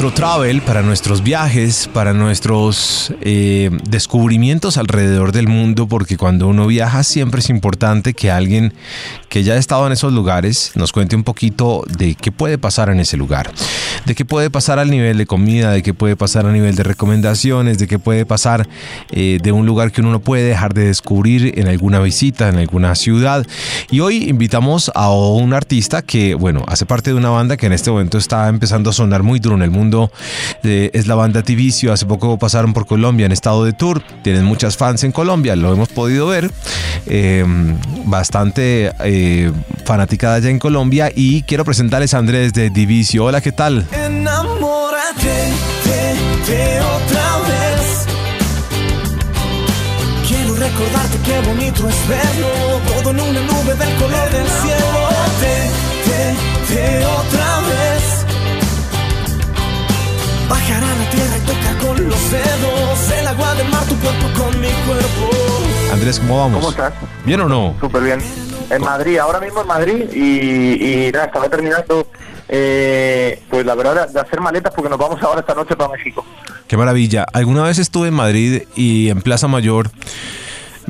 Nuestro travel, para nuestros viajes, para nuestros eh, descubrimientos alrededor del mundo, porque cuando uno viaja siempre es importante que alguien que ya ha estado en esos lugares nos cuente un poquito de qué puede pasar en ese lugar, de qué puede pasar al nivel de comida, de qué puede pasar a nivel de recomendaciones, de qué puede pasar eh, de un lugar que uno no puede dejar de descubrir en alguna visita, en alguna ciudad. Y hoy invitamos a un artista que, bueno, hace parte de una banda que en este momento está empezando a sonar muy duro en el mundo. Eh, es la banda Tivicio. Hace poco pasaron por Colombia en estado de tour. Tienen muchas fans en Colombia, lo hemos podido ver. Eh, bastante eh, fanaticada allá en Colombia. Y quiero presentarles a Andrés de Divicio. Hola, ¿qué tal? Enamórate de, de otra vez. Quiero recordarte qué bonito es verlo. Todo en una nube del color del cielo. De, de, de otra vez. Bajar a la tierra y tocar con los dedos. El agua del mar, tu cuerpo con mi cuerpo. Andrés, ¿cómo vamos? ¿Cómo estás? ¿Bien o no? Súper bien. En Madrid, ahora mismo en Madrid y, y nada, estaba terminando eh, pues la verdad de hacer maletas porque nos vamos ahora esta noche para México. Qué maravilla. Alguna vez estuve en Madrid y en Plaza Mayor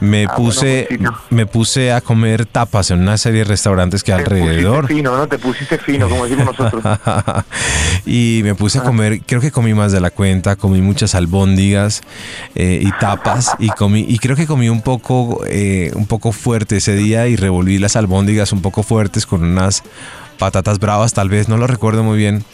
me Ah, puse bueno, me puse a comer tapas en una serie de restaurantes que hay Te alrededor. pusiste fino, ¿no? Te pusiste fino, como decimos nosotros. y me puse a comer, creo que comí más de la cuenta, comí muchas albóndigas eh, y tapas y comí y creo que comí un poco eh, un poco fuerte ese día y revolví las albóndigas un poco fuertes con unas patatas bravas, tal vez no lo recuerdo muy bien.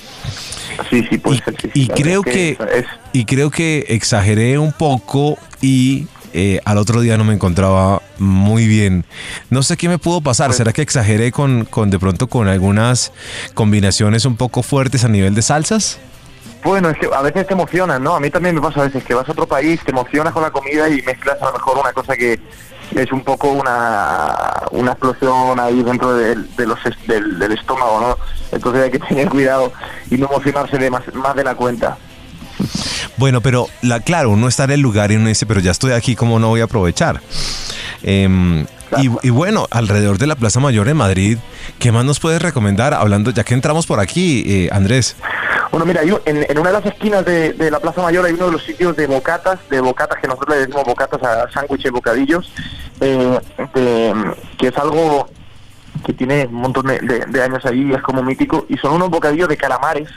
Sí, sí, pues y, sí, sí. y creo que es- y creo que exageré un poco y eh, al otro día no me encontraba muy bien. No sé qué me pudo pasar. ¿Será que exageré con, con de pronto con algunas combinaciones un poco fuertes a nivel de salsas? Bueno, es que a veces te emocionas, ¿no? A mí también me pasa a veces que vas a otro país, te emocionas con la comida y mezclas a lo mejor una cosa que es un poco una, una explosión ahí dentro del, de los est- del, del estómago, ¿no? Entonces hay que tener cuidado y no emocionarse de más, más de la cuenta. Bueno, pero la, claro, uno está en el lugar y uno dice, pero ya estoy aquí, ¿cómo no voy a aprovechar? Em, y, y bueno, alrededor de la Plaza Mayor en Madrid, ¿qué más nos puedes recomendar? Hablando, ya que entramos por aquí, eh, Andrés. Bueno, mira, un- en, en una de las esquinas de, de la Plaza Mayor hay uno de los sitios de bocatas, de bocatas que nosotros le decimos bocatas a sándwiches, bocadillos, eh, de- que es algo que tiene un montón de, de- de años ahí, es como mítico, y son unos bocadillos de calamares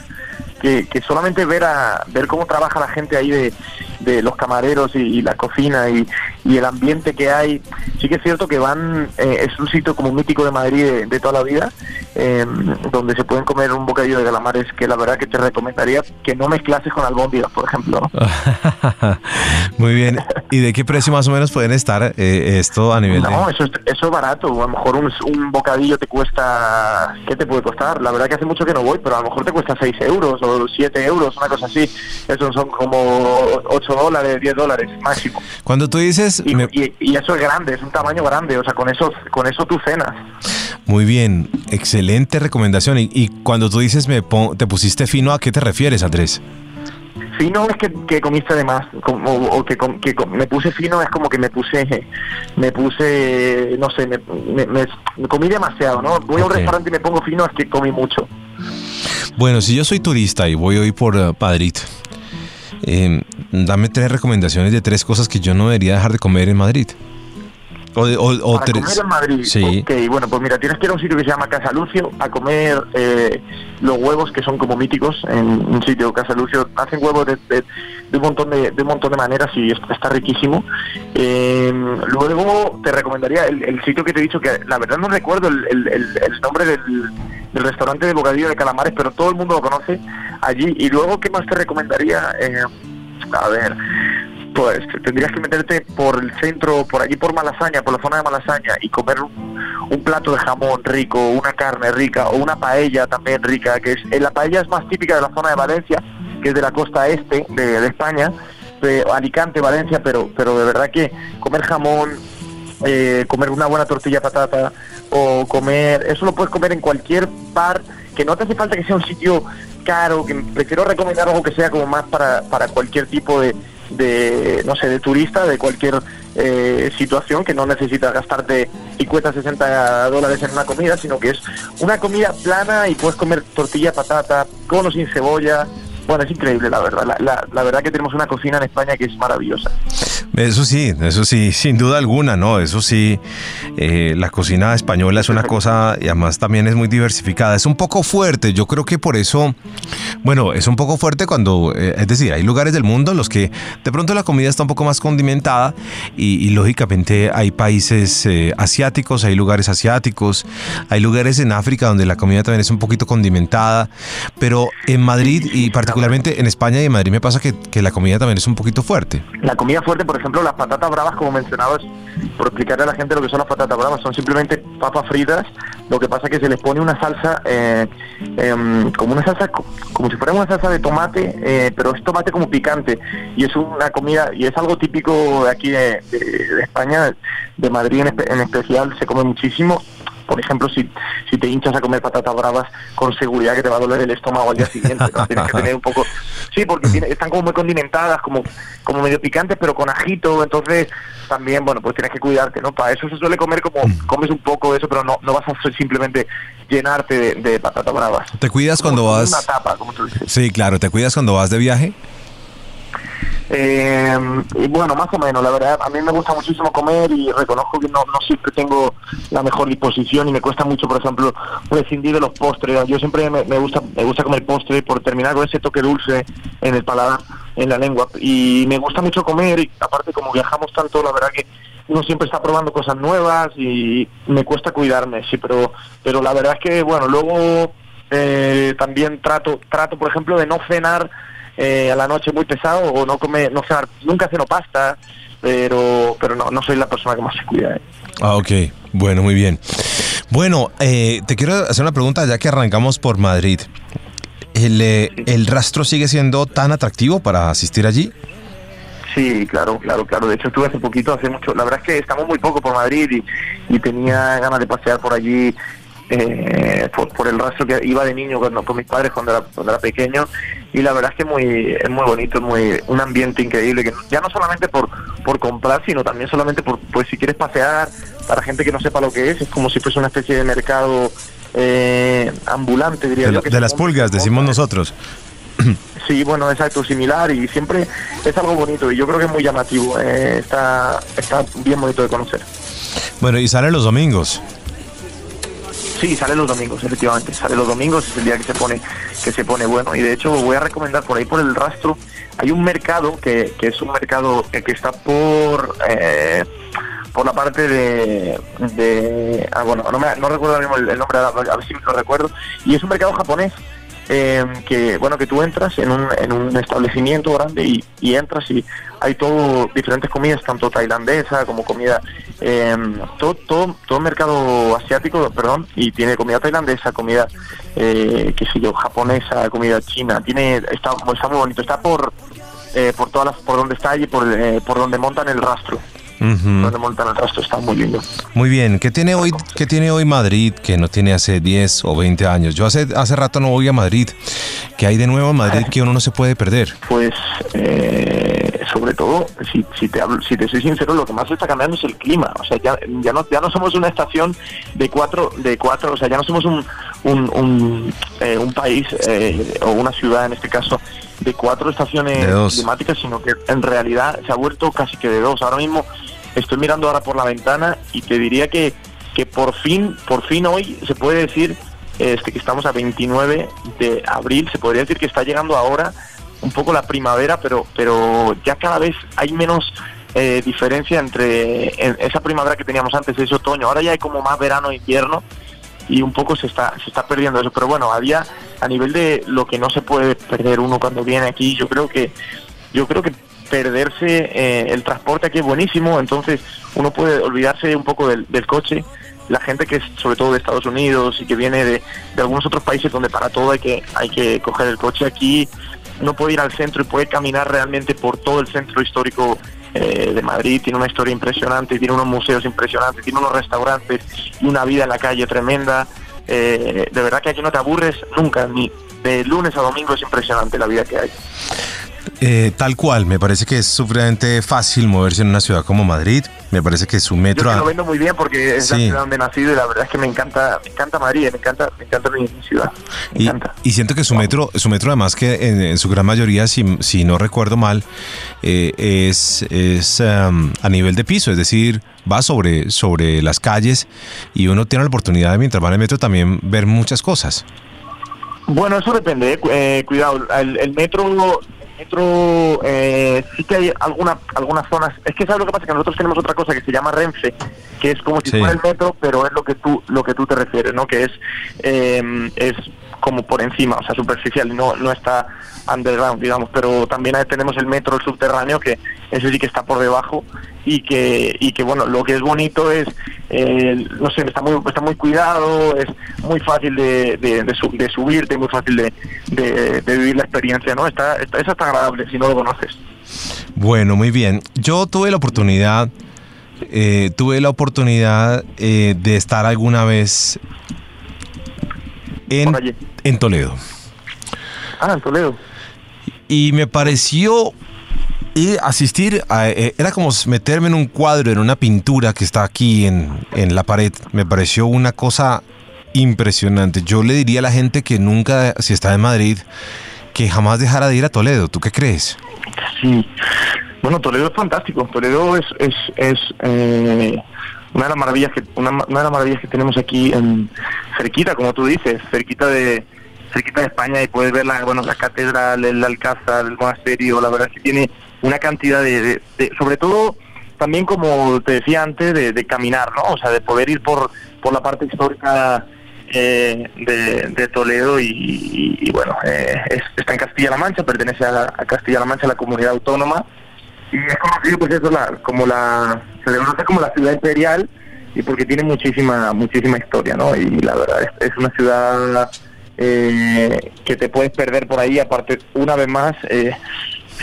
que, que solamente ver a ver cómo trabaja la gente ahí de, de los camareros y, y la cocina y, y el ambiente que hay, sí que es cierto que van, eh, es un sitio como mítico de Madrid de, de toda la vida, eh, donde se pueden comer un bocadillo de calamares que la verdad que te recomendaría que no mezclases con albóndigas, por ejemplo. ¿no? Muy bien. ¿Y de qué precio más o menos pueden estar eh, esto a nivel No, de... eso es, eso es barato. A lo mejor un, un bocadillo te cuesta. ¿Qué te puede costar? La verdad que hace mucho que no voy, pero a lo mejor te cuesta 6 euros o 7 euros, una cosa así. Eso son como 8 dólares, 10 dólares máximo. Cuando tú dices... Y, me- y- y eso es grande, es un tamaño grande. O sea, con eso, con eso tú cenas. Muy bien, excelente recomendación. Y, y cuando tú dices me pon- te pusiste fino, ¿a qué te refieres, Andrés? Fino es que, que comiste de más, como, o que, me puse fino es como que me puse, me puse, no sé, me, me- comí demasiado, ¿no? Voy a un restaurante y me pongo fino es que comí mucho. Bueno, si yo soy turista y voy hoy por eh, Madrid, eh, dame tres recomendaciones de tres cosas que yo no debería dejar de comer en Madrid. O, de- o- o Para tres. comer en Madrid. Sí. Ok, bueno, pues mira, tienes que ir a un sitio que se llama Casa Lucio a comer eh, los huevos que son como míticos en un sitio Casa Lucio. Hacen huevos de, de- de un montón de, de un montón de maneras y está, está riquísimo. Eh, luego te recomendaría el, el sitio que te he dicho que la verdad no recuerdo el, el- el- el nombre del, del restaurante de bocadillo de calamares, pero todo el mundo lo conoce allí. Y luego, ¿qué más te recomendaría? Eh, a ver, pues tendrías que meterte por el centro, por allí por Malasaña, por la zona de Malasaña y comer un, un plato de jamón rico, una carne rica o una paella también rica, que es eh, la paella es más típica de la zona de Valencia, que es de la costa este de, de España, pe- Alicante, Valencia, pero, pero de verdad que comer jamón, eh, comer una buena tortilla de patata o comer, eso lo puedes comer en cualquier bar, que no te hace falta que sea un sitio caro, que prefiero recomendar algo que sea como más para, para cualquier tipo de, de, no sé, de turista, de cualquier eh, situación, que no necesitas gastarte 50, 60 dólares en una comida, sino que es una comida plana y puedes comer tortilla, patata, con o sin cebolla. Bueno, es increíble, la verdad. La, la- la verdad que tenemos una cocina en España que es maravillosa. Eso sí, eso sí, sin duda alguna, ¿no? Eso sí, eh, la cocina española es una cosa y además también es muy diversificada. Es un poco fuerte, yo creo que por eso, bueno, es un poco fuerte cuando, eh, es decir, hay lugares del mundo en los que de pronto la comida está un poco más condimentada y, y lógicamente hay países eh, asiáticos, hay lugares asiáticos, hay lugares en África donde la comida también es un poquito condimentada, pero en Madrid y particularmente en España y en Madrid me pasa que, que la comida también es un poquito fuerte. La comida fuerte, por ejemplo, las patatas bravas, como mencionabas, por explicarle a la gente lo que son las patatas bravas, son simplemente papas fritas. Lo que pasa es que se les pone una salsa, eh, em, como una salsa, co- como si fuera una salsa de tomate, eh, pero es tomate como picante. Y es una comida, y es algo típico de aquí de, España, de Madrid en especial, se come muchísimo. Por ejemplo, si, si te hinchas a comer patatas bravas, con seguridad que te va a doler el estómago al día siguiente. ¿no? Tienes que tener un poco... Sí, porque tiene- están como muy condimentadas, como, como medio picantes, pero con ajito. Entonces, también, bueno, pues tienes que cuidarte, ¿no? Para eso se suele comer como... Comes un poco de eso, pero no, no vas a simplemente llenarte de, de patatas bravas. ¿Te cuidas cuando vas? Una tapa, como tú dices. Sí, claro, ¿te cuidas cuando vas de viaje? Eh, y bueno, más o menos, la verdad, a mí me gusta muchísimo comer y reconozco que no, no siempre tengo la mejor disposición y me cuesta mucho, por ejemplo, prescindir de los postres. Yo siempre me, me gusta me gusta comer postre por terminar con ese toque dulce en el paladar, en la lengua. Y me gusta mucho comer y aparte como viajamos tanto, la verdad que uno siempre está probando cosas nuevas y me cuesta cuidarme, sí, pero, pero la verdad es que, bueno, luego eh, también trato, trato, por ejemplo, de no cenar eh, a la noche muy pesado o no comer, no cenar, nunca ceno pasta, pero, pero no, no soy la persona que más se cuida. ¿eh? Ah, ok. Bueno, muy bien. Bueno, eh, te quiero hacer una pregunta ya que arrancamos por Madrid. ¿El, eh, ¿El rastro sigue siendo tan atractivo para asistir allí? Sí, claro, claro, claro. De hecho, estuve hace poquito, hace mucho. La verdad es que estamos muy poco por Madrid y, y tenía ganas de pasear por allí, eh, por, por el rastro que iba de niño cuando, con mis padres cuando era, cuando era pequeño. Y la verdad es que muy, es muy bonito, es muy, un ambiente increíble. que Ya no solamente por, por comprar, sino también solamente por, pues si quieres pasear, para gente que no sepa lo que es, es como si fuese una especie de mercado eh, ambulante, diría De, yo. que de las pulgas, decimos nosotros. Sí, bueno, exacto, similar y siempre es algo bonito y yo creo que es muy llamativo, eh, está, está bien bonito de conocer. Bueno, y sale los domingos. Sí, sale los domingos, efectivamente, sale los domingos, es el día que se pone que se pone bueno. Y de hecho voy a recomendar por ahí por el rastro, hay un mercado que, que es un mercado que, está por eh, por la parte de, ah, bueno, no, me, recuerdo el, el nombre, a ver si lo recuerdo, y es un mercado japonés eh, que bueno que tú entras en un, en un establecimiento grande y, y entras y hay todo diferentes comidas tanto tailandesa como comida eh, todo todo todo mercado asiático perdón y tiene comida tailandesa comida eh, qué sé yo japonesa comida china tiene está, está muy bonito está por eh, por todas las por donde está allí por eh, por donde montan el rastro Donde montan el rastro está muy lindo Muy bien, ¿qué tiene hoy, qué tiene hoy Madrid que no tiene hace 10 o 20 años? Yo hace, hace rato no voy a Madrid. ¿Qué hay de nuevo en Madrid que uno no se puede perder? Pues eh, sobre todo, si, si te hablo, si te soy sincero, lo que más está cambiando es el clima. O sea, ya, ya no ya no somos una estación de cuatro de cuatro, o sea, ya no somos un un, un, eh, un país eh, o una ciudad en este caso de cuatro estaciones De climáticas, sino que en realidad se ha vuelto casi que de dos. Ahora mismo estoy mirando ahora por la ventana y te diría que que por fin por fin hoy se puede decir este que estamos a 29 de abril, se podría decir que está llegando ahora un poco la primavera, pero pero ya cada vez hay menos eh, diferencia entre en- esa primavera que teníamos antes, ese otoño. Ahora ya hay como más verano e invierno y un poco se está se está perdiendo eso. Pero bueno, a día a nivel de lo que no se puede perder uno cuando viene aquí, yo creo que yo creo que perderse eh, el transporte aquí es buenísimo, entonces uno puede olvidarse un poco del, del coche. La gente que es sobre todo de Estados Unidos y que viene de, de algunos otros países donde para todo hay que hay que coger el coche aquí uno puede ir al centro y puede caminar realmente por todo el centro histórico eh, de Madrid, tiene una historia impresionante, tiene unos museos impresionantes, tiene unos restaurantes y una vida en la calle tremenda. Eh, de verdad que aquí no te aburres nunca, ni de lunes a domingo es impresionante la vida que hay. Eh, tal cual, me parece que es sumamente fácil moverse en una ciudad como Madrid. Me parece que su metro. Yo lo vendo muy bien porque es la ciudad donde he nacido y la verdad es que me encanta, me encanta Madrid, me encanta, me encanta mi, ciudad. Me y, encanta. y, siento que su metro, su metro además que en, su gran mayoría, si, si no recuerdo mal, eh, es, es um, a nivel de piso, es decir, va sobre, sobre las calles y uno tiene la oportunidad de mientras va en el metro también ver muchas cosas. Bueno, eso depende. Eh, cuidado, el, el metro metro eh, sí que hay alguna, algunas zonas. Es que sabes lo que pasa que nosotros tenemos otra cosa que se llama Renfe, que es como si fuera el metro, pero es lo que tú lo que tú te refieres, ¿no? Que es eh, es como por encima, o sea, superficial, no no está underground, digamos. Pero también tenemos el metro subterráneo que ese sí que está por debajo y que y que bueno, lo que es bonito es eh, no sé, está muy está muy cuidado, es muy fácil de, de, de, subirte, muy fácil de, vivir la experiencia, ¿no? Está, está, eso está agradable si no lo conoces. Bueno, muy bien. Yo tuve la oportunidad, eh, tuve la oportunidad eh, de estar alguna vez en, en Toledo. Ah, en Toledo. Y me pareció y asistir a, eh, era como meterme en un cuadro, en una pintura que está aquí en, en, la pared. Me pareció una cosa impresionante. Yo le diría a la gente que nunca, si está en Madrid, que jamás dejara de ir a Toledo. ¿Tú qué crees? Sí. Bueno, Toledo es fantástico. Toledo es, es, es eh, una de las maravillas que una, una, de las maravillas que tenemos aquí en cerquita, como tú dices, cerquita de cerquita de España y puedes ver la, bueno, la catedral, el alcázar, el monasterio. La verdad es que tiene una cantidad de, sobre todo también como te decía antes, de, caminar, ¿no? O sea, de poder ir por, por la parte histórica eh, de, Toledo y, bueno, eh, está en Castilla-La Mancha, pertenece a, Castilla-La Mancha, la comunidad autónoma, y es conocido pues eso, la, como la, se le conoce como la ciudad imperial y porque tiene muchísima, muchísima historia, ¿no? Y la verdad es, es una ciudad eh, que te puedes perder por ahí, aparte, una vez más, eh,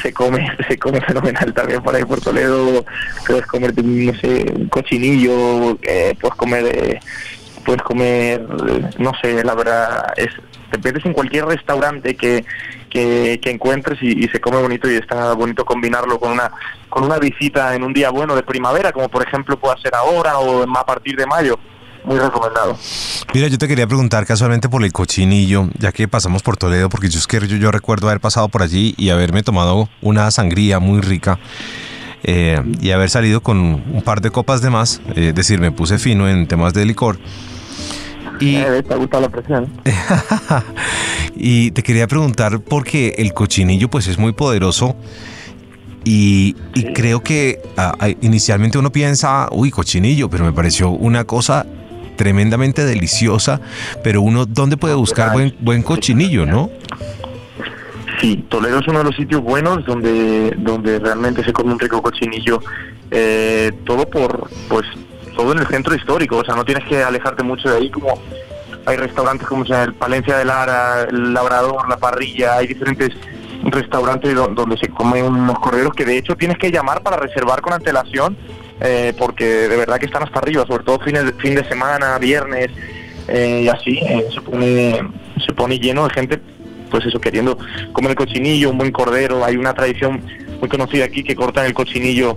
se come se come fenomenal también por ahí por Toledo puedes comer no sé un cochinillo eh, puedes comer eh, puedes comer no sé la verdad es te metes en cualquier restaurante que que, encuentres y, se come bonito y está bonito combinarlo con una con una visita en un día bueno de primavera como por ejemplo puede ser ahora o a partir de mayo muy recomendado. Mira, yo te quería preguntar casualmente por el cochinillo, ya que pasamos por Toledo, porque yo, es que yo, recuerdo haber pasado por allí y haberme tomado una sangría muy rica. Eh, y haber salido con un par de copas de más, eh, es decir, me puse fino en temas de licor. Y, eh, te gusta la presión. y te quería preguntar porque el cochinillo pues es muy poderoso y, creo que ah, ah, inicialmente uno piensa, uy, cochinillo, pero me pareció una cosa tremendamente deliciosa, pero uno, ¿dónde puede buscar buen, buen cochinillo, no? Sí, Toledo es uno de los sitios buenos donde, donde realmente se come un rico cochinillo, eh, todo por, pues, todo en el centro histórico, o sea, no tienes que alejarte mucho de ahí, como hay restaurantes como sea, el Palencia de Lara, el Labrador, la Parrilla, hay diferentes restaurantes donde se comen unos corderos que de hecho tienes que llamar para reservar con antelación eh, porque de verdad que están hasta arriba, sobre todo fines de, fin de semana, viernes eh, y así, eh, se, pone, se pone lleno de gente, pues eso, queriendo comer el cochinillo, un buen cordero. Hay una tradición muy conocida aquí que cortan el cochinillo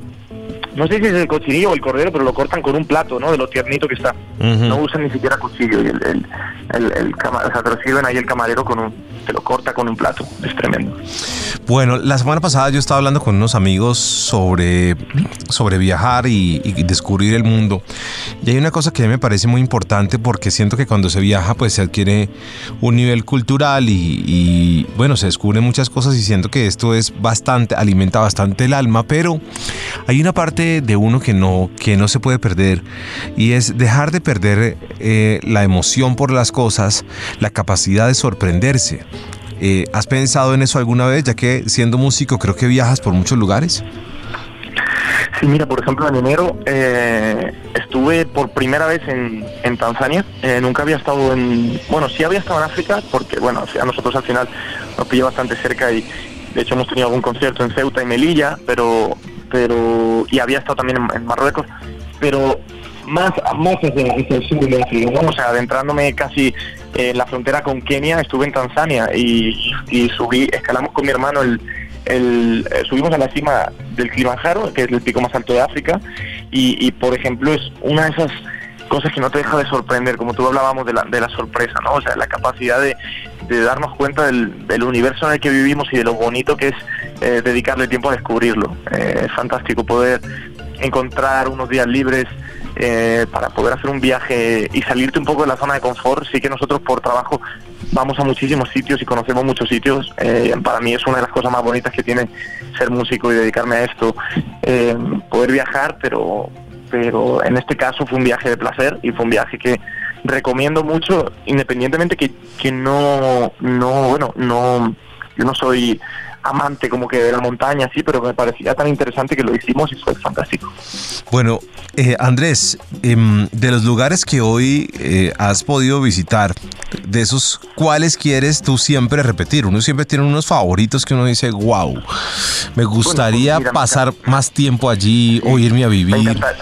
no sé si es el cochinillo o el cordero, pero lo cortan con un plato, ¿no? De lo tiernito que está. No usan ni siquiera cuchillo. Y el, el, el, o sea, te lo sirven ahí el camarero con un, te lo corta con un plato. Es tremendo. Bueno, la semana pasada yo estaba hablando con unos amigos sobre, sobre viajar y, descubrir el mundo. Y hay una cosa que a mí me parece muy importante porque siento que cuando se viaja pues se adquiere un nivel cultural y, y bueno, se descubren muchas cosas y siento que esto es bastante, alimenta bastante el alma, pero hay una parte de uno que no, que no se puede perder y es dejar de perder eh, la emoción por las cosas, la capacidad de sorprenderse. Eh, ¿Has pensado en eso alguna vez, ya que siendo músico creo que viajas por muchos lugares? Sí, mira, por ejemplo, en enero eh, estuve por primera vez en, Tanzania. nunca había estado en. Bueno, sí había estado en África, porque, bueno, a nosotros al final nos pilla bastante cerca y de hecho hemos tenido algún concierto en Ceuta y Melilla, pero pero y había estado también en, Marruecos, pero más, más hacia, hacia el sur o sea, adentrándome casi en la frontera con Kenia, estuve en Tanzania y, y subí, escalamos con mi hermano el, el, eh, subimos a la cima del Kilimanjaro, que es el pico más alto de África, y, y, por ejemplo es una de esas cosas que no te deja de sorprender, como tú hablábamos de la, de la sorpresa, ¿no? O sea, la capacidad de, de darnos cuenta del, del, universo en el que vivimos y de lo bonito que es eh, dedicarle tiempo a descubrirlo. Eh, es fantástico poder encontrar unos días libres eh, para poder hacer un viaje y salirte un poco de la zona de confort. Sí que nosotros por trabajo vamos a muchísimos sitios y conocemos muchos sitios. Eh, para mí es una de las cosas más bonitas que tiene ser músico y dedicarme a esto. Eh, poder viajar, pero, pero en este caso fue un viaje de placer y fue un viaje que recomiendo mucho, independientemente que, que no, no, bueno, no, yo no soy amante como que de la montaña, sí, pero me parecía tan interesante que lo hicimos y fue fantástico. Bueno, eh, Andrés, eh, de los lugares que hoy eh, has podido visitar, de esos, ¿cuáles quieres tú siempre repetir? Uno siempre tiene unos favoritos que uno dice, wow, me gustaría bueno, mira, pasar me más tiempo allí o irme a vivir. Me, encanta,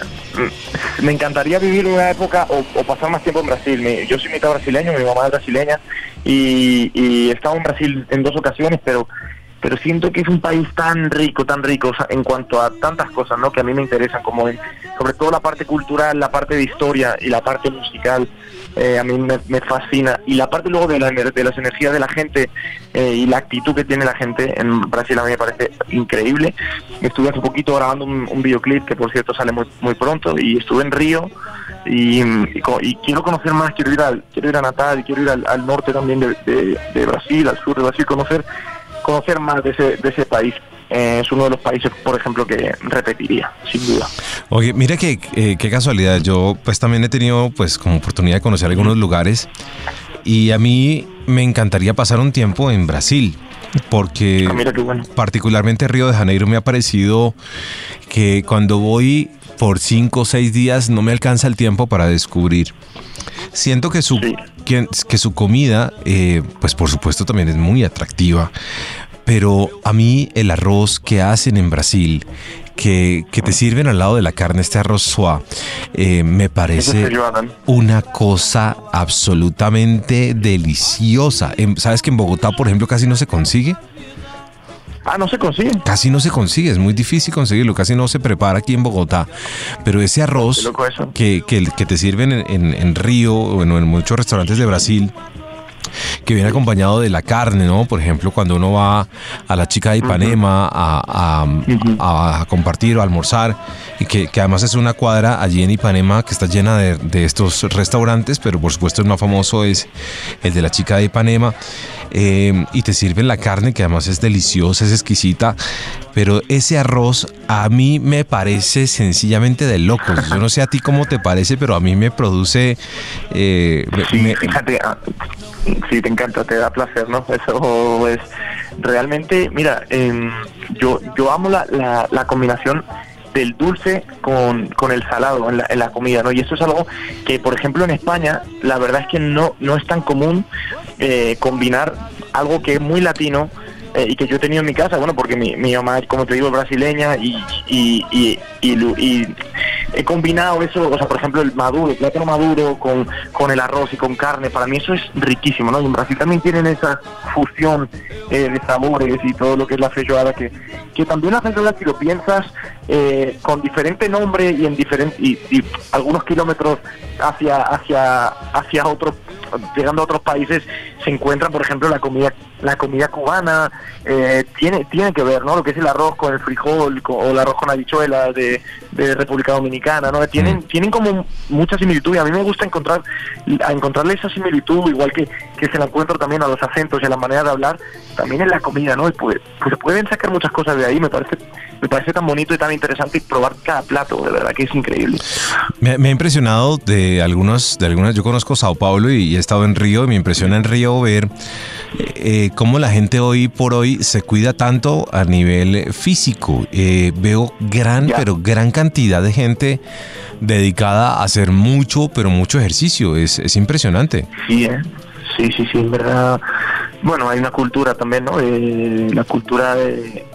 me encantaría vivir una época o, o, pasar más tiempo en Brasil. Me, yo soy mitad brasileño, mi mamá es brasileña y, y he estado en Brasil en dos ocasiones, pero pero siento que es un país tan rico, tan rico en cuanto a tantas cosas, ¿no? Que a mí me interesan, como en, sobre todo la parte cultural, la parte de historia y la parte musical, eh, a mí me, fascina. Y la parte luego de, la, de las energías de la gente eh, y la actitud que tiene la gente en Brasil a mí me parece increíble. Estuve hace poquito grabando un, videoclip que por cierto sale muy, muy pronto y estuve en Río y, y, y, quiero conocer más, quiero ir al, quiero ir a Natal, quiero ir al, norte también de, de Brasil, al sur de Brasil, conocer conocer más de ese, de ese país. Eh, es uno de los países, por ejemplo, que repetiría, sin duda. Oye, mira que, eh, qué casualidad. Yo pues también he tenido pues como oportunidad de conocer algunos lugares y a mí me encantaría pasar un tiempo en Brasil porque ah, bueno. particularmente Río de Janeiro me ha parecido que cuando voy por cinco o seis días no me alcanza el tiempo para descubrir. Siento que su, sí. que, que, su comida, eh, pues por supuesto también es muy atractiva, pero a mí el arroz que hacen en Brasil, que, que te sirven al lado de la carne, este arroz suave, eh, me parece una cosa absolutamente deliciosa. ¿Sabes que en Bogotá, por ejemplo, casi no se consigue? Ah, no se consigue. Casi no se consigue, es muy difícil conseguirlo, casi no se prepara aquí en Bogotá. Pero ese arroz que, que, que, te sirven en, en, en Río o bueno, en muchos restaurantes de Brasil, que viene acompañado de la carne, ¿no? Por ejemplo, cuando uno va a la chica de Ipanema a, a, a, compartir o a almorzar, y que, que, además es una cuadra allí en Ipanema que está llena de, de, estos restaurantes, pero por supuesto el más famoso es el de la chica de Ipanema, eh, y te sirven la carne que además es deliciosa, es exquisita, pero ese arroz a mí me parece sencillamente de locos. Yo no sé a ti cómo te parece, pero a mí me produce... Eh, sí, me, fíjate, sí, te encanta, te da placer, ¿no? Eso es realmente, mira, eh, yo, yo amo la, la, la combinación del dulce con, con el salado en la, en la, comida, ¿no? Y eso es algo que, por ejemplo, en España, la verdad es que no, no es tan común eh, combinar algo que es muy latino eh, y que yo he tenido en mi casa, bueno, porque mi, mi mamá, como te digo, brasileña y, y, y, y, he combinado eso, o sea, por ejemplo, el maduro, el plátano maduro con, con el arroz y con carne, para mí eso es riquísimo, ¿no? Y en Brasil también tienen esa fusión eh, de sabores y todo lo que es la feijoada, que, que también la feijoada, si lo piensas, eh, con diferente nombre y en diferente y, y, algunos kilómetros hacia hacia hacia otros llegando a otros países se encuentra por ejemplo la comida la comida cubana eh, tiene tiene que ver no lo que es el arroz con el frijol o el arroz con habichuelas de, de República Dominicana no tienen mm. tienen como mucha similitud y a mí me gusta encontrar a encontrarle esa similitud igual que que se la encuentro también a los acentos y a la manera de hablar también en la comida no y pues, pues se pueden sacar muchas cosas de ahí me parece me parece tan bonito y tan interesante probar cada plato, de verdad que es increíble. Me, me ha impresionado de algunos, de algunas, yo conozco Sao Paulo y, y, he estado en Río y me impresiona en Río ver eh, cómo la gente hoy por hoy se cuida tanto a nivel físico. Eh, veo gran, pero gran cantidad de gente dedicada a hacer mucho, pero mucho ejercicio. Es, es impresionante. Sí, ¿eh? sí, sí, sí, en verdad bueno, hay una cultura también, ¿no? Eh, la cultura de...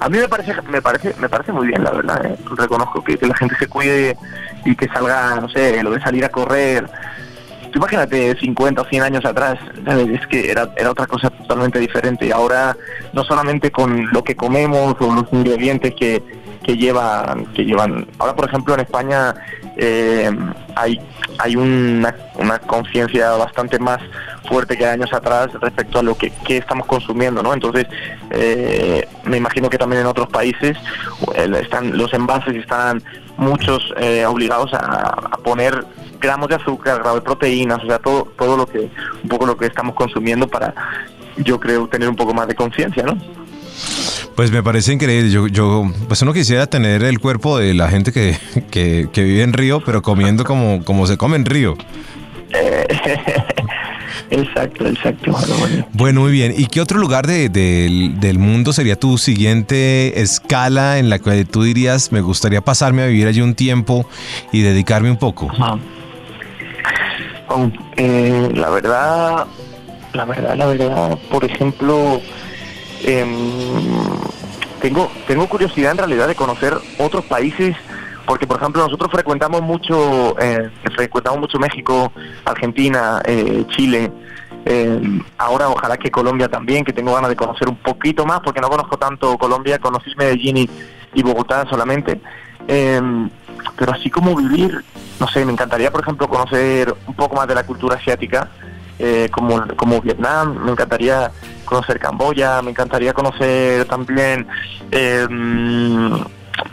A mí me parece, me parece, me parece muy bien, la verdad. ¿eh? Reconozco que, que la gente se cuide y que salga, no sé, lo de salir a correr. Imagínate 50 o 100 años atrás, es que era, era otra cosa totalmente diferente. Y ahora, no solamente con lo que comemos o los ingredientes que, que llevan, que llevan. Ahora, por ejemplo, en España eh, hay, hay una, una conciencia bastante más fuerte que años atrás respecto a lo que, que estamos consumiendo, ¿no? Entonces, eh, me imagino que también en otros países están los envases están muchos eh, obligados a poner gramos de azúcar, gramos de proteínas, o sea, todo, todo lo que, un poco lo que estamos consumiendo para, yo creo, tener un poco más de conciencia, ¿no? Pues me parece increíble. Yo, yo, pues uno quisiera tener el cuerpo de la gente que, que, que vive en Río, pero comiendo como, como se come en Río. Exacto, exacto. Bueno, muy bien. ¿Y qué otro lugar de- del- del mundo sería tu siguiente escala en la que tú dirías, me gustaría pasarme a vivir allí un tiempo y dedicarme un poco? Ajá. Eh, la verdad, la verdad, la verdad, por ejemplo, em, tengo, tengo curiosidad en realidad de conocer otros países, porque por ejemplo nosotros frecuentamos mucho, eh, frecuentamos mucho México, Argentina, eh, Chile. eh, ahora ojalá que Colombia también, que tengo ganas de conocer un poquito más, porque no conozco tanto Colombia, conocí Medellín y, y Bogotá solamente. Em, pero así como vivir, no sé, me encantaría, por ejemplo, conocer un poco más de la cultura asiática, eh, como, como Vietnam, me encantaría conocer Camboya, me encantaría conocer también, em,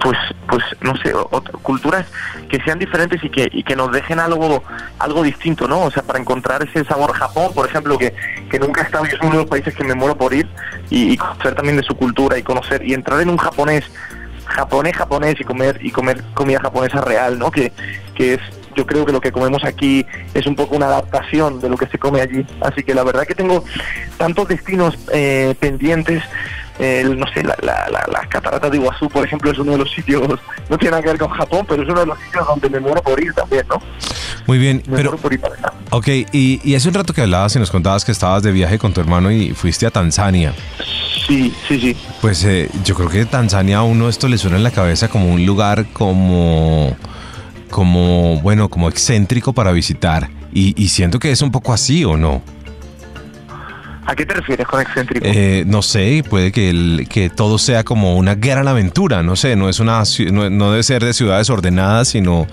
pues, pues, no sé, o- ot- culturas que sean diferentes y que, y que nos dejen algo, algo distinto, ¿no? O sea, para encontrar ese sabor Japón, por ejemplo, que, que nunca he estado, y es uno de los países que me muero por ir, y, y conocer también de su cultura y conocer, y entrar en un japonés japonés japonés y comer y comer comida japonesa real no que, que es yo creo que lo que comemos aquí es un poco una adaptación de lo que se come allí. Así que la verdad que tengo tantos destinos eh, pendientes eh, no sé la, la- la- las cataratas de Iguazú por ejemplo es uno de los sitios no tiene nada que ver con Japón pero es uno de los sitios donde me muero por ir también no Muy bien, me pero muero por ir para allá. Ok, y, y hace un rato que hablabas y nos contabas que estabas de viaje con tu hermano y fuiste a Tanzania. sí sí sí. Pues eh, yo creo que Tanzania a uno esto le suena en la cabeza como un lugar como, como bueno, como excéntrico para visitar. Y, y siento que es un poco así, ¿o no? ¿a qué te refieres con excéntrico? Eh, no sé, puede que, el- que todo sea como una gran aventura, no sé, no es una no, no debe ser de ciudades ordenadas, sino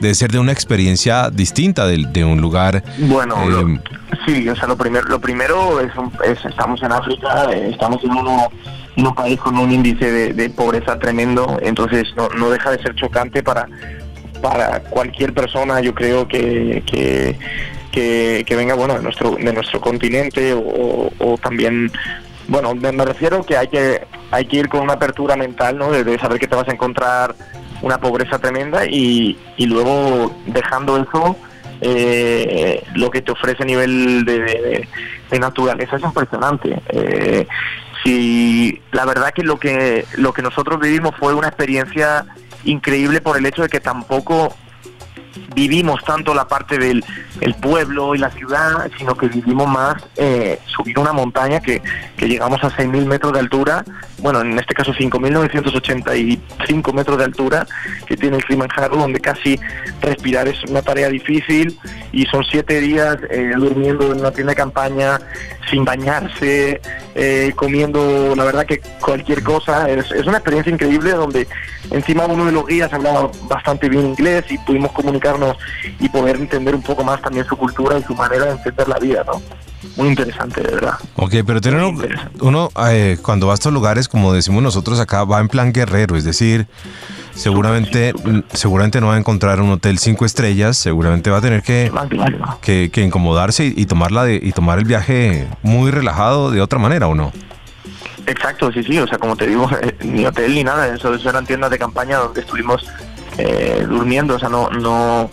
debe ser de una experiencia distinta de, de un lugar. Bueno, eh, lo- sí, o sea, lo primero, lo primero es, es- estamos en África, eh, estamos en, uno, un país con un índice de, de pobreza tremendo, entonces no, no deja de ser chocante para, para cualquier persona, yo creo que, que, que, venga, bueno, de nuestro, de nuestro continente o, también bueno, me, refiero que hay que hay que ir con una apertura mental, ¿no? De, de saber que te vas a encontrar una pobreza tremenda y, y luego dejando eso, eh, lo que te ofrece a nivel de, de- de naturaleza es impresionante. Eh, si la verdad que lo que lo que nosotros vivimos fue una experiencia increíble por el hecho de que tampoco vivimos tanto la parte del el pueblo y la ciudad, sino que vivimos más eh, subir una montaña que, que llegamos a 6.000 metros de altura, bueno, en este caso 5.985 metros de altura que tiene el Kilimanjaro, donde casi respirar es una tarea difícil y son siete días eh, durmiendo en una tienda de campaña sin bañarse, eh, comiendo, la verdad que cualquier cosa, es, es una experiencia increíble donde encima uno de los guías hablaba bastante bien inglés y pudimos comunicarnos y poder entender un poco más también su cultura y su manera de entender la vida, ¿no? Muy interesante, de verdad. Ok, pero tiene Muy uno, interesante. uno, eh, cuando va a estos lugares, como decimos nosotros acá, va en plan guerrero, es decir, seguramente, mm, seguramente no va a encontrar un hotel cinco estrellas, seguramente va a tener que, que, que incomodarse y, y tomarla de, y tomar el viaje muy relajado de otra manera, ¿o no? Exacto, sí, sí, o sea, como te digo, eh, ni hotel ni nada, eso, eso eran tiendas de campaña donde estuvimos eh, durmiendo, o sea, no, no,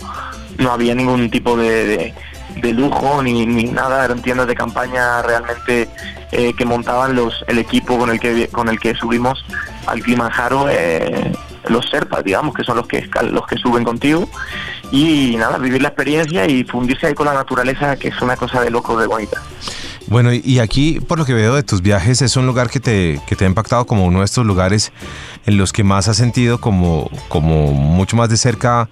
no había ningún tipo de, de- de lujo ni, ni nada, eran tiendas de campaña realmente eh, que montaban los el equipo con el que con el que subimos al Kilimanjaro, eh, los Serpas, digamos, que son los que los que suben contigo y nada, vivir la experiencia y fundirse ahí con la naturaleza, que es una cosa de loco, de bonita. Bueno, y- aquí, por lo que veo de tus viajes, es un lugar que te, que te ha impactado como uno de estos lugares en los que más has sentido como, como mucho más de cerca,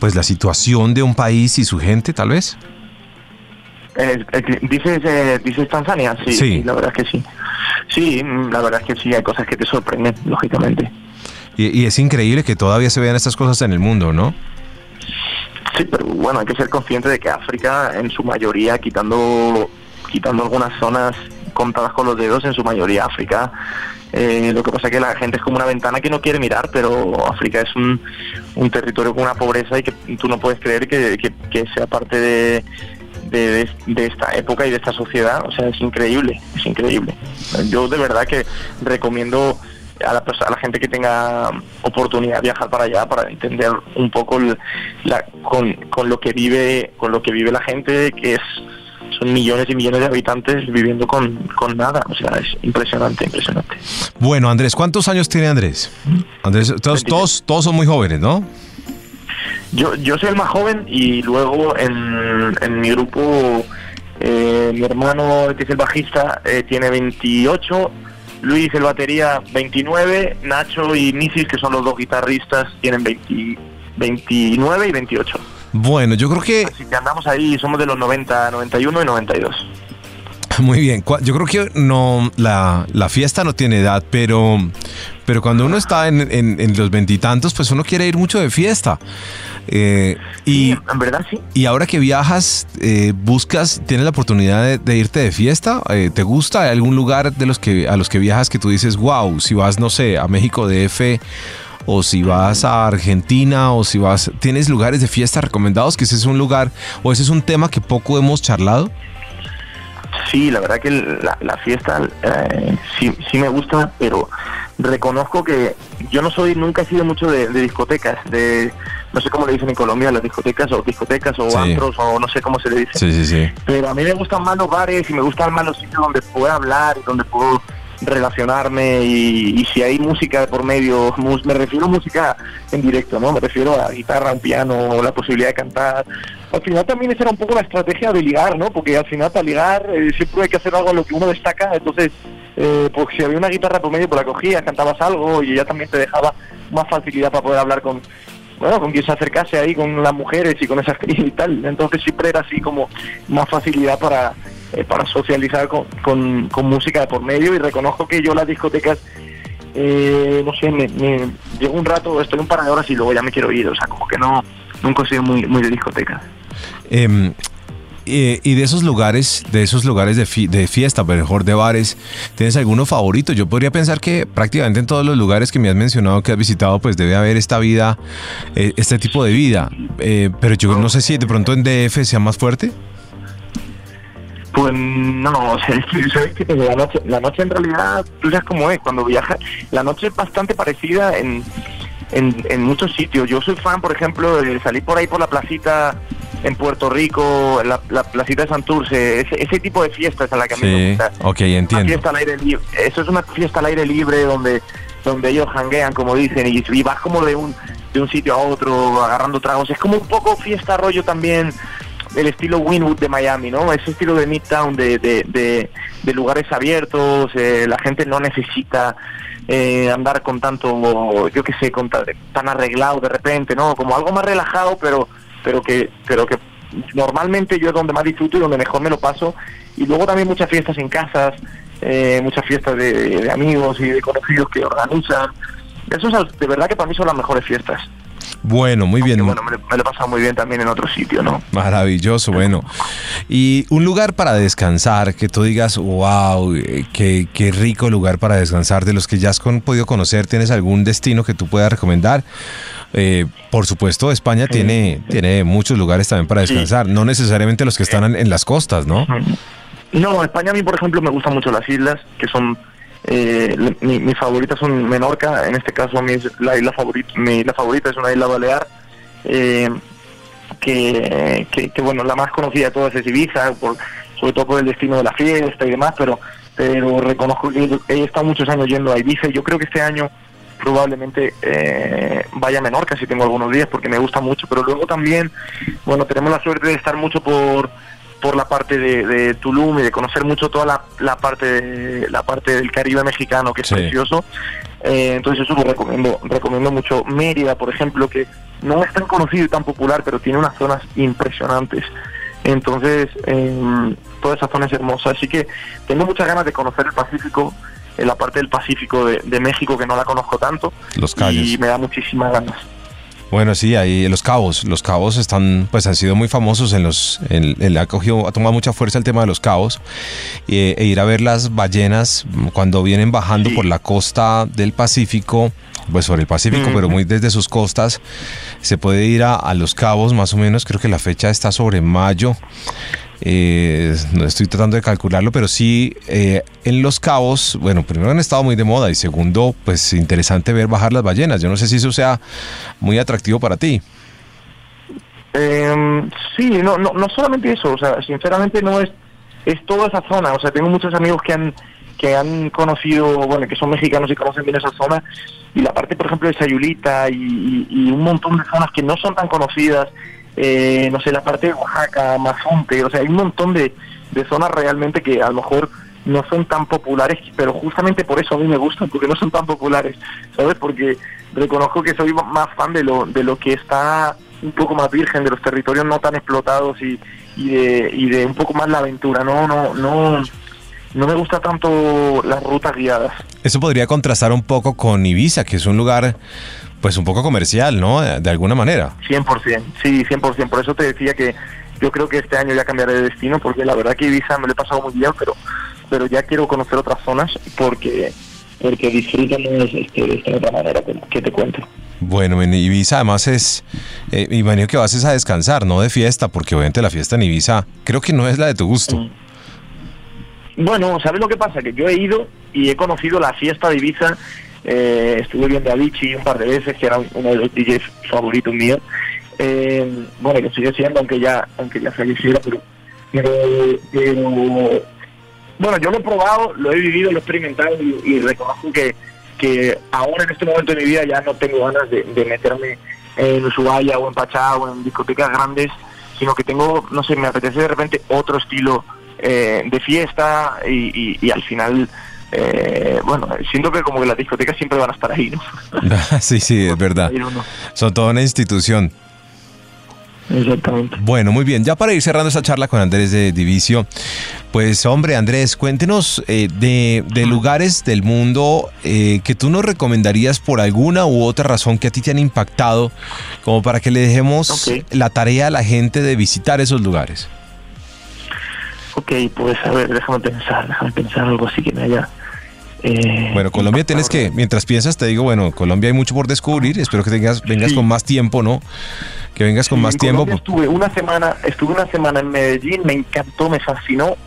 pues la situación de un país y su gente, tal vez. Eh, eh, ¿Dices, eh, ¿Dices Tanzania? Sí, Sí. la verdad es que sí. Sí, la verdad es que sí, hay cosas que te sorprenden, lógicamente. Y, y es increíble que todavía se vean estas cosas en el mundo, ¿no? Sí, pero bueno, hay que ser consciente de que África, en su mayoría, quitando, quitando algunas zonas contadas con los dedos, en su mayoría África, eh, lo que pasa es que la gente es como una ventana que no quiere mirar, pero África es un, un territorio con una pobreza y que tú no puedes creer que, sea parte de, de- de esta época y de esta sociedad. O sea, es increíble, es increíble. Yo de verdad que recomiendo a la, a la gente que tenga oportunidad de viajar para allá para entender un poco el- la- con, con lo que vive con lo que vive la gente que es son millones y millones de habitantes viviendo con, con nada o sea es impresionante impresionante Bueno, Andrés, ¿cuántos años tiene Andrés? Andrés, todos, todos, todos son muy jóvenes, ¿no? yo yo soy el más joven y luego en, en mi grupo eh, mi hermano que es el bajista eh, tiene 28 Luis el batería 29 Nacho y Misis que son los dos guitarristas tienen 20 29 y 28 Bueno, yo creo que Así que andamos ahí, somos de los 90, 91 y 92. Muy bien, yo creo que no, la, la fiesta no tiene edad, pero, pero cuando uno está en, en- en los veintitantos, pues uno quiere ir mucho de fiesta. Eh, y, en verdad sí. y ahora que viajas, eh, buscas, tienes la oportunidad de, de irte de fiesta, Eh, ¿te gusta ¿Hay algún lugar de los que, a los que viajas que tú dices, wow, si vas, no sé, a México DF o si vas a Argentina o si vas, tienes lugares de fiesta recomendados, que ese es un lugar o ese es un tema que poco hemos charlado? Sí, la verdad que la, la fiesta eh, sí, sí me gusta, pero reconozco que yo no soy, nunca he sido mucho de, de discotecas, de no sé cómo le dicen en Colombia, las discotecas o discotecas o Sí. antros o no sé cómo se le dice. Sí, sí, sí. Pero a mí me gustan más los bares y me gustan más los sitios donde puedo hablar, donde puedo relacionarme y, y si hay música por medio, me refiero a música en directo, ¿no? Me refiero a guitarra, un piano, la posibilidad de cantar. Al final también esa era un poco la estrategia de ligar, ¿no? Porque al final para ligar eh, siempre hay que hacer algo a lo que uno destaca, entonces eh, pues si había una guitarra por medio, pues la cogías, cantabas algo y ella también te dejaba más facilidad para poder hablar con bueno, con quien se acercase ahí con las mujeres y con esas y tal. Entonces siempre era así como más facilidad para, eh, para socializar con, con, música de por medio y reconozco que yo las discotecas, eh, no sé, me, me llego un rato, estoy un par de horas y luego ya me quiero ir, o sea, como que no, nunca he sido muy, muy de discotecas. Em, eh, y de esos lugares, de esos lugares de, fi- de fiesta, mejor de bares, ¿tienes alguno favorito? Yo podría pensar que prácticamente en todos los lugares que me has mencionado que has visitado, pues debe haber esta vida, eh, este tipo de vida. Eh, pero yo no sé si de pronto en DF sea más fuerte. Pues no, o sea, La noche, la noche en realidad, tú sabes cómo es, cuando viajas, la noche es bastante parecida en, en, en muchos sitios. Yo soy fan, por ejemplo, de salir por ahí por la placita en Puerto Rico, la, la placita de Santurce, ese, ese tipo de fiestas a la que a mí me Sí, gusta. ok, Una entiendo. fiesta al aire libre, eso es una fiesta al aire libre donde donde ellos hanguean, como dicen, y, y vas como de un de un sitio a otro agarrando tragos. Es como un poco fiesta rollo también el estilo Winwood de Miami, ¿no? Ese estilo de Midtown, de, de, de, de lugares abiertos, eh, la gente no necesita eh, andar con tanto, yo qué sé, con ta- tan arreglado de repente, ¿no? Como algo más relajado, pero pero que pero que normalmente yo es donde más disfruto y donde mejor me lo paso. Y luego también muchas fiestas en casas, eh, muchas fiestas de, amigos y de conocidos que organizan. Eso es, de verdad que para mí son las mejores fiestas. Bueno, muy bien. Bueno, me, lo- me lo he pasado muy bien también en otro sitio, ¿no? Maravilloso, bueno. Y un lugar para descansar, que tú digas, wow, eh, qué, qué rico lugar para descansar, de los que ya has con- podido conocer, ¿tienes algún destino que tú puedas recomendar? Eh, por supuesto, España tiene, tiene muchos lugares también para Sí. descansar, no necesariamente los que están en, en las costas, ¿no? No, España a mí, por ejemplo, me gustan mucho las islas, que son... Eh, le- mi, mis favoritas son Menorca, en este caso a mí es la isla favorita, mi isla favorita es una isla balear, eh, que, que, que, bueno, la más conocida de todas es Ibiza, por, sobre todo por el destino de la fiesta y demás, pero pero reconozco que he estado muchos años yendo a Ibiza y yo creo que este año probablemente eh, vaya a Menorca si tengo algunos días porque me gusta mucho, pero luego también, bueno, tenemos la suerte de estar mucho por por la parte de, Tulum y de conocer mucho toda la, la parte de, la parte del Caribe mexicano que es precioso eh, entonces eso lo recomiendo recomiendo mucho. Mérida por ejemplo que no es tan conocido y tan popular pero tiene unas zonas impresionantes. Entonces eh, toda esa zona es hermosa. Así que tengo muchas ganas de conocer el Pacífico en la parte del Pacífico de, de México que no la conozco tanto los y me da muchísimas ganas bueno, sí, ahí los cabos, los cabos están, pues han sido muy famosos en los, en, ha cogido, ha tomado mucha fuerza el tema de los cabos e, ir a ver las ballenas cuando vienen bajando por la costa del Pacífico, pues sobre el Pacífico, pero muy desde sus costas, se puede ir a, a los cabos más o menos, creo que la fecha está sobre mayo. Eh, no estoy tratando de calcularlo, pero sí eh, en Los Cabos, bueno, primero han estado muy de moda y segundo, pues interesante ver bajar las ballenas. Yo no sé si eso sea muy atractivo para ti. Eh, sí, no, no, no solamente eso, o sea, sinceramente no es, es toda esa zona, o sea, tengo muchos amigos que han que han conocido, bueno, que son mexicanos y conocen bien esa zona, y la parte, por ejemplo, de Sayulita y, un montón de zonas que no son tan conocidas, eh, no sé, la parte de Oaxaca, Mazonte, o sea, hay un montón de, de zonas realmente que a lo mejor no son tan populares, pero justamente por eso a mí me gustan, porque no son tan populares, ¿sabes? Porque reconozco que soy más fan de lo, de lo que está un poco más virgen, de los territorios no tan explotados y, y, de, y de un poco más la aventura, no, no, no, no me gusta tanto las rutas guiadas. Eso podría contrastar un poco con Ibiza, que es un lugar pues un poco comercial, ¿no? De alguna manera. 100%, sí, 100%. Por eso te decía que yo creo que este año ya cambiaré de destino, porque la verdad que Ibiza me lo he pasado muy bien, pero, pero ya quiero conocer otras zonas porque porque disfrutan este, de esta otra manera que, te cuento. Bueno, en Ibiza además es, eh, imagino que vas a descansar, no de fiesta, porque obviamente la fiesta en Ibiza creo que no es la de tu gusto. Mm. Bueno, ¿sabes lo que pasa? Que yo he ido y he conocido la fiesta de Ibiza eh, estuve viendo a Vichy un par de veces, que era uno de los DJs favoritos míos. Eh, bueno, que sigue siendo, aunque ya, aunque ya falleciera, pero, pero, bueno, yo lo he probado, lo he vivido, lo he experimentado y, reconozco que, que ahora en este momento de mi vida ya no tengo ganas de, meterme en Ushuaia o en Pachá o en discotecas grandes, sino que tengo, no sé, me apetece de repente otro estilo eh, de fiesta y, y al final eh, bueno, siento que como que las discotecas siempre van a estar ahí, ¿no? sí, sí, es verdad. Son toda una institución. Exactamente. Bueno, muy bien. Ya para ir cerrando esta charla con Andrés de Divicio, pues hombre, Andrés, cuéntenos eh, de, lugares del mundo eh, que tú nos recomendarías por alguna u otra razón que a ti te han impactado, como para que le dejemos la tarea a la gente de visitar esos lugares. Ok, pues a ver, déjame pensar, déjame pensar algo así que me haya eh, bueno, Colombia tienes que, mientras piensas, te digo, bueno, Colombia hay mucho por descubrir. Espero que tengas, vengas con más tiempo, ¿no? Que vengas con más tiempo. Estuve una semana, estuve una semana en Medellín, me encantó, me fascinó.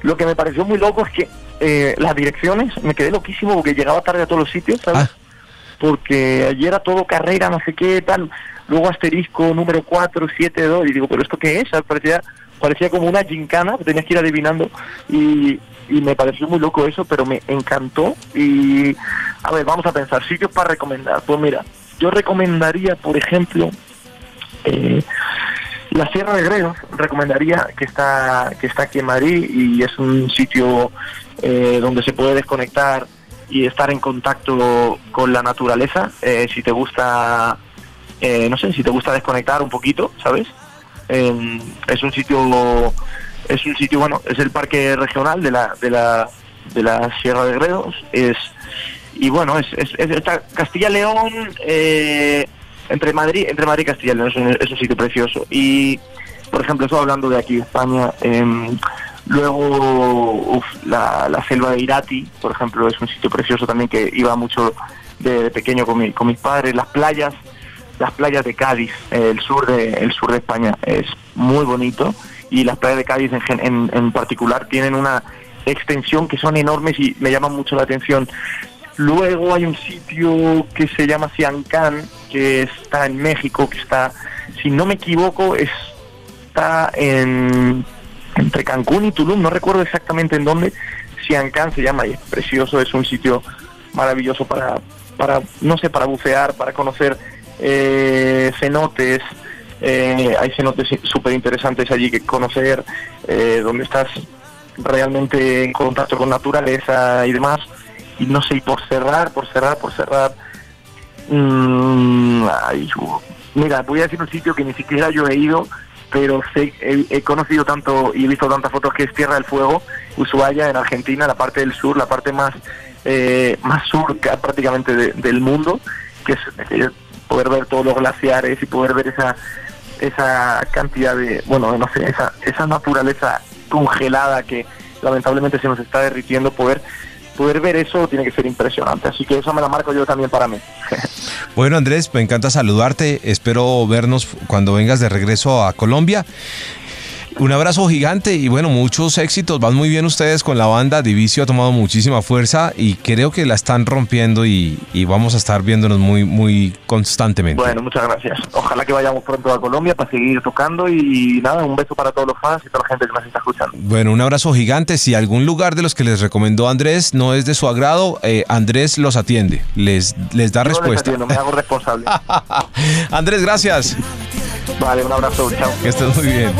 Lo que me pareció muy loco es que eh, las direcciones, me quedé loquísimo porque llegaba tarde a todos los sitios, ¿sabes? Ah. Porque ayer era todo carrera, no sé qué, tal. Luego asterisco número 4, 7, 2. Y digo, ¿pero esto qué es? Parecía, parecía como una gincana, tenías que ir adivinando. Y, me pareció muy loco eso, pero me encantó. Y a ver, vamos a pensar, sitios para recomendar. Pues mira, yo recomendaría, por ejemplo, eh, la Sierra de Gredos, recomendaría que está, que está aquí en Madrid y es un sitio eh, donde se puede desconectar y estar en contacto con la naturaleza. Eh, si te gusta, no sé, si te gusta desconectar un poquito, ¿sabes? Es un sitio es un sitio, bueno, es el parque regional de la, de la, de la Sierra de Gredos, es, y bueno, es, es, Castilla-León, eh, entre Madrid, entre Madrid y Castilla-León, es un, sitio precioso. Y, por ejemplo, estoy hablando de aquí, de España, em, luego la, selva de Irati, por ejemplo, es un sitio precioso también que iba mucho de, pequeño con, mi, con mis padres, las playas, las playas de Cádiz, el sur de, el sur de España, es muy bonito y las playas de Cádiz en, en, particular tienen una extensión que son enormes y me llaman mucho la atención. Luego hay un sitio que se llama Siancán, que está en México, que está, si no me equivoco, está en, entre Cancún y Tulum, no recuerdo exactamente en dónde. Siancán se llama y es precioso, es un sitio maravilloso para, para no sé, para bucear, para conocer eh, cenotes, eh, hay cenotes súper interesantes allí que conocer, eh, donde estás realmente en contacto con naturaleza y demás. Y no sé, y por cerrar, por cerrar, por cerrar, mm, ay, mira, voy a decir un sitio que ni siquiera yo he ido, pero sé, he, conocido tanto y he visto tantas fotos que es Tierra del Fuego, Ushuaia en Argentina, la parte del sur, la parte más eh, más sur prácticamente del mundo, que es poder ver todos los glaciares y poder ver esa esa cantidad de, bueno, no sé, esa, esa naturaleza congelada que lamentablemente se nos está derritiendo, poder poder ver eso tiene que ser impresionante. Así que eso me la marco yo también para mí. Bueno, Andrés, me encanta saludarte. Espero vernos cuando vengas de regreso a Colombia. Un abrazo gigante y bueno, muchos éxitos. Van muy bien ustedes con la banda. Divicio ha tomado muchísima fuerza y creo que la están rompiendo y, vamos a estar viéndonos muy, muy constantemente. Bueno, muchas gracias. Ojalá que vayamos pronto a Colombia para seguir tocando y nada, un beso para todos los fans y toda la gente que nos está escuchando. Bueno, un abrazo gigante. Si algún lugar de los que les recomendó Andrés no es de su agrado, eh, Andrés los atiende, les, les da respuesta. Les me hago responsable. Andrés, gracias. Vale, un abrazo, chao. Que estés muy bien.